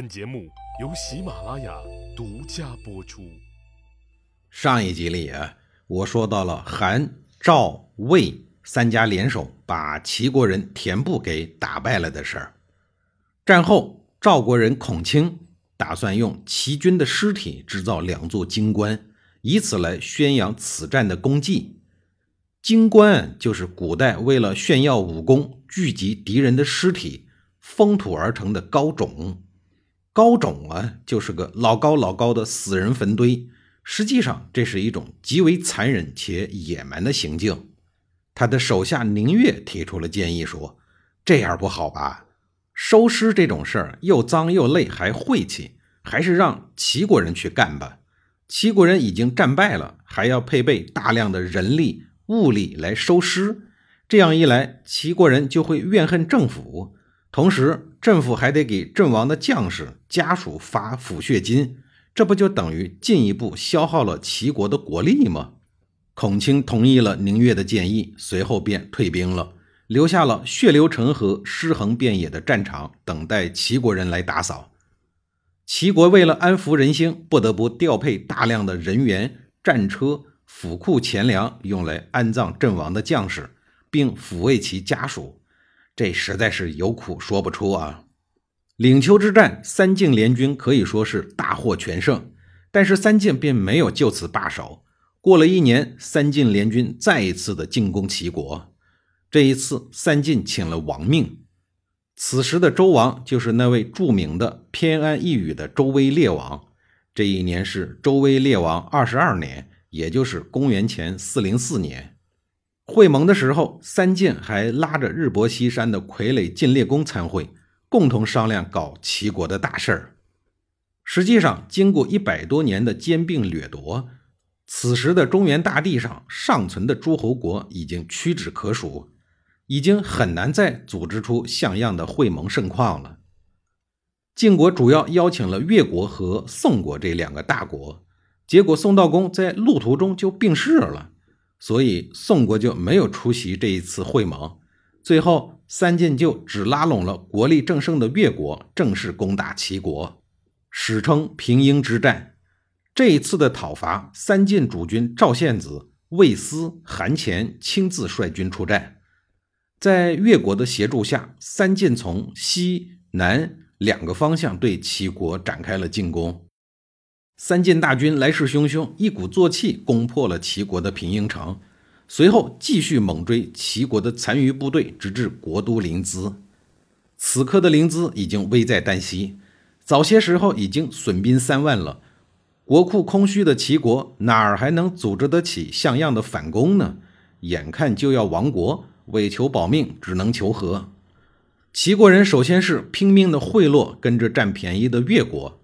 本节目由喜马拉雅独家播出。上一集里啊，我说到了韩、赵、魏三家联手把齐国人田部给打败了的事儿。战后，赵国人孔卿打算用齐军的尸体制造两座金棺，以此来宣扬此战的功绩。金棺就是古代为了炫耀武功、聚集敌人的尸体封土而成的高冢。高冢啊，就是个老高老高的死人坟堆。实际上，这是一种极为残忍且野蛮的行径。他的手下宁月提出了建议，说：“这样不好吧？收尸这种事儿又脏又累，还晦气，还是让齐国人去干吧。齐国人已经战败了，还要配备大量的人力物力来收尸，这样一来，齐国人就会怨恨政府。”同时，政府还得给阵亡的将士家属发抚恤金，这不就等于进一步消耗了齐国的国力吗？孔卿同意了宁越的建议，随后便退兵了，留下了血流成河、尸横遍野的战场，等待齐国人来打扫。齐国为了安抚人心，不得不调配大量的人员、战车、府库钱粮，用来安葬阵亡的将士，并抚慰其家属。这实在是有苦说不出啊！领丘之战，三晋联军可以说是大获全胜，但是三晋并没有就此罢手。过了一年，三晋联军再一次的进攻齐国。这一次，三晋请了王命。此时的周王就是那位著名的偏安一隅的周威烈王。这一年是周威烈王二十二年，也就是公元前四零四年。会盟的时候，三晋还拉着日薄西山的傀儡晋烈公参会，共同商量搞齐国的大事儿。实际上，经过一百多年的兼并掠夺，此时的中原大地上尚存的诸侯国已经屈指可数，已经很难再组织出像样的会盟盛况了。晋国主要邀请了越国和宋国这两个大国，结果宋道公在路途中就病逝了。所以宋国就没有出席这一次会盟，最后三晋就只拉拢了国力正盛的越国，正式攻打齐国，史称平阴之战。这一次的讨伐，三晋主君赵献子、魏斯、韩虔亲自率军出战，在越国的协助下，三晋从西南两个方向对齐国展开了进攻。三晋大军来势汹汹，一鼓作气攻破了齐国的平阴城，随后继续猛追齐国的残余部队，直至国都临淄。此刻的临淄已经危在旦夕，早些时候已经损兵三万了。国库空虚的齐国哪儿还能组织得起像样的反攻呢？眼看就要亡国，为求保命，只能求和。齐国人首先是拼命的贿赂跟着占便宜的越国，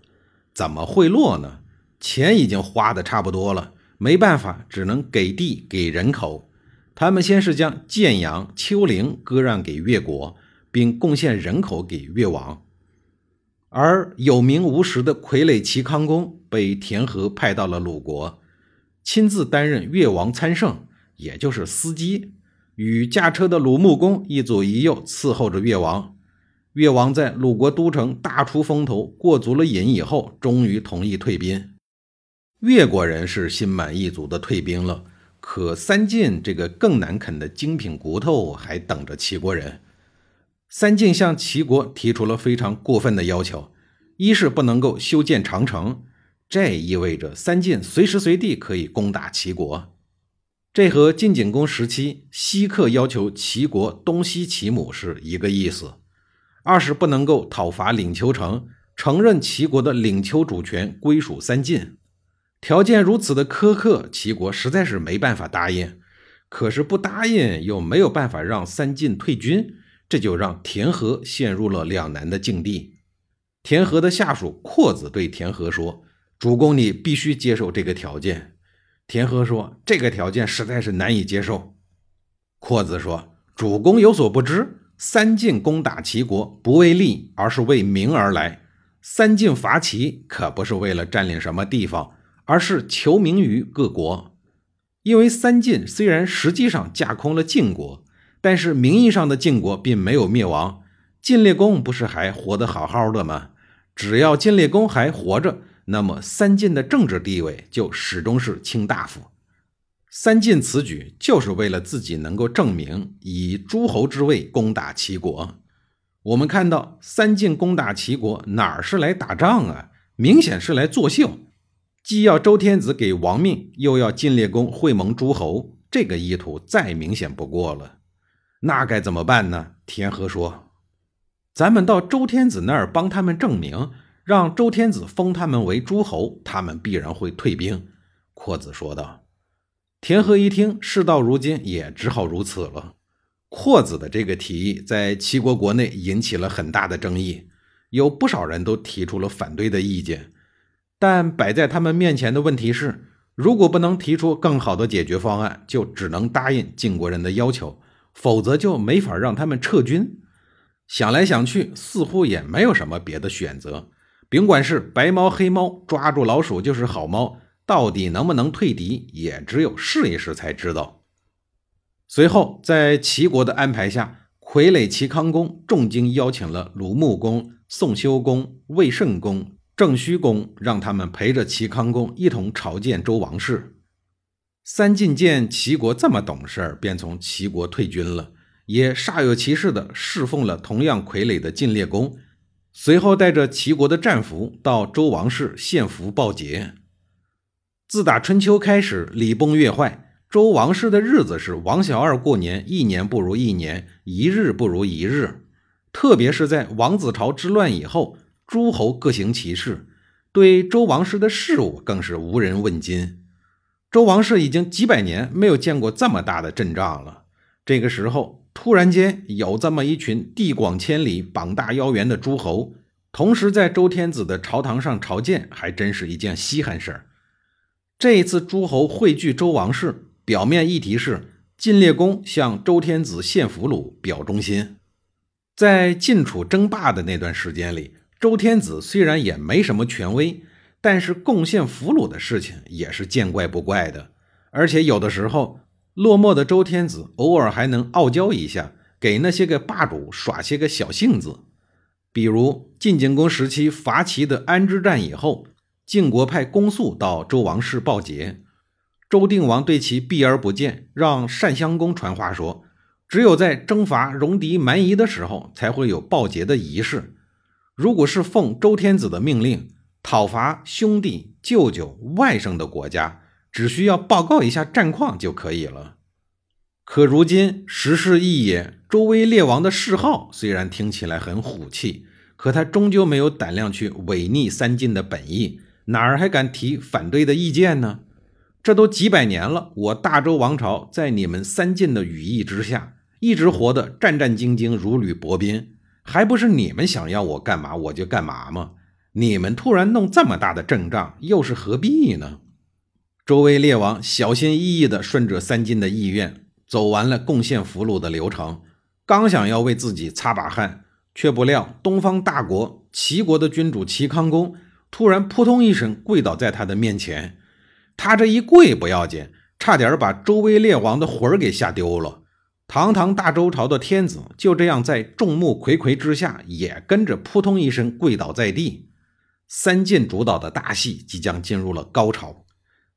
怎么贿赂呢？钱已经花的差不多了，没办法，只能给地给人口。他们先是将建阳、丘陵割让给越国，并贡献人口给越王。而有名无实的傀儡齐康公被田和派到了鲁国，亲自担任越王参圣，也就是司机，与驾车的鲁穆公一左一右伺候着越王。越王在鲁国都城大出风头，过足了瘾以后，终于同意退兵。越国人是心满意足的退兵了，可三晋这个更难啃的精品骨头还等着齐国人。三晋向齐国提出了非常过分的要求：一是不能够修建长城，这意味着三晋随时随地可以攻打齐国，这和晋景公时期西克要求齐国东西齐母是一个意思；二是不能够讨伐领丘城，承认齐国的领丘主权归属三晋。条件如此的苛刻，齐国实在是没办法答应。可是不答应又没有办法让三晋退军，这就让田和陷入了两难的境地。田和的下属阔子对田和说：“主公，你必须接受这个条件。”田和说：“这个条件实在是难以接受。”阔子说：“主公有所不知，三晋攻打齐国不为利，而是为名而来。三晋伐齐可不是为了占领什么地方。”而是求名于各国，因为三晋虽然实际上架空了晋国，但是名义上的晋国并没有灭亡。晋烈公不是还活得好好的吗？只要晋烈公还活着，那么三晋的政治地位就始终是卿大夫。三晋此举就是为了自己能够证明以诸侯之位攻打齐国。我们看到三晋攻打齐国，哪儿是来打仗啊？明显是来作秀，既要周天子给亡命，又要晋烈公会盟诸侯，这个意图再明显不过了。那该怎么办呢？田和说：“咱们到周天子那儿帮他们证明，让周天子封他们为诸侯，他们必然会退兵。”阔子说道。田和一听，事到如今也只好如此了。阔子的这个提议在齐国国内引起了很大的争议，有不少人都提出了反对的意见。但摆在他们面前的问题是：如果不能提出更好的解决方案，就只能答应晋国人的要求，否则就没法让他们撤军。想来想去，似乎也没有什么别的选择。甭管是白猫黑猫，抓住老鼠就是好猫。到底能不能退敌，也只有试一试才知道。随后，在齐国的安排下，傀儡齐康公重金邀请了鲁穆公、宋休公、魏慎公、郑虚公，让他们陪着齐康公一同朝见周王室。三晋见齐国这么懂事，便从齐国退军了，也煞有其事地侍奉了同样傀儡的晋烈公。随后，带着齐国的战俘到周王室献俘报捷。自打春秋开始，礼崩乐坏，周王室的日子是王小二过年，一年不如一年，一日不如一日。特别是在王子朝之乱以后，诸侯各行其事，对周王室的事务更是无人问津。周王室已经几百年没有见过这么大的阵仗了。这个时候，突然间有这么一群地广千里、膀大腰圆的诸侯，同时在周天子的朝堂上朝见，还真是一件稀罕事儿。这一次诸侯汇聚周王室，表面议题是晋烈公向周天子献俘虏，表忠心。在晋楚争霸的那段时间里，周天子虽然也没什么权威，但是贡献俘虏的事情也是见怪不怪的。而且有的时候，落寞的周天子偶尔还能傲娇一下，给那些个霸主耍些个小性子。比如晋景公时期伐齐的安之战以后。晋国派公宿到周王室报捷，周定王对其避而不见，让单襄公传话说，只有在征伐戎狄蛮夷的时候，才会有报捷的仪式。如果是奉周天子的命令讨伐兄弟、舅舅、外甥的国家，只需要报告一下战况就可以了。可如今时势异也，周威烈王的谥号虽然听起来很虎气，可他终究没有胆量去违逆三晋的本意。哪儿还敢提反对的意见呢？这都几百年了，我大周王朝在你们三晋的羽翼之下，一直活得战战兢兢，如履薄冰，还不是你们想要我干嘛我就干嘛吗？你们突然弄这么大的阵仗，又是何必呢？周威烈王小心翼翼地顺着三晋的意愿，走完了贡献俘虏的流程，刚想要为自己擦把汗，却不料东方大国齐国的君主齐康公。突然扑通一声跪倒在他的面前，他这一跪不要紧，差点把周威烈王的魂儿给吓丢了。堂堂大周朝的天子就这样在众目睽睽之下也跟着扑通一声跪倒在地。三晋主导的大戏即将进入了高潮，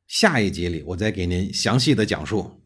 下一集里我再给您详细的讲述。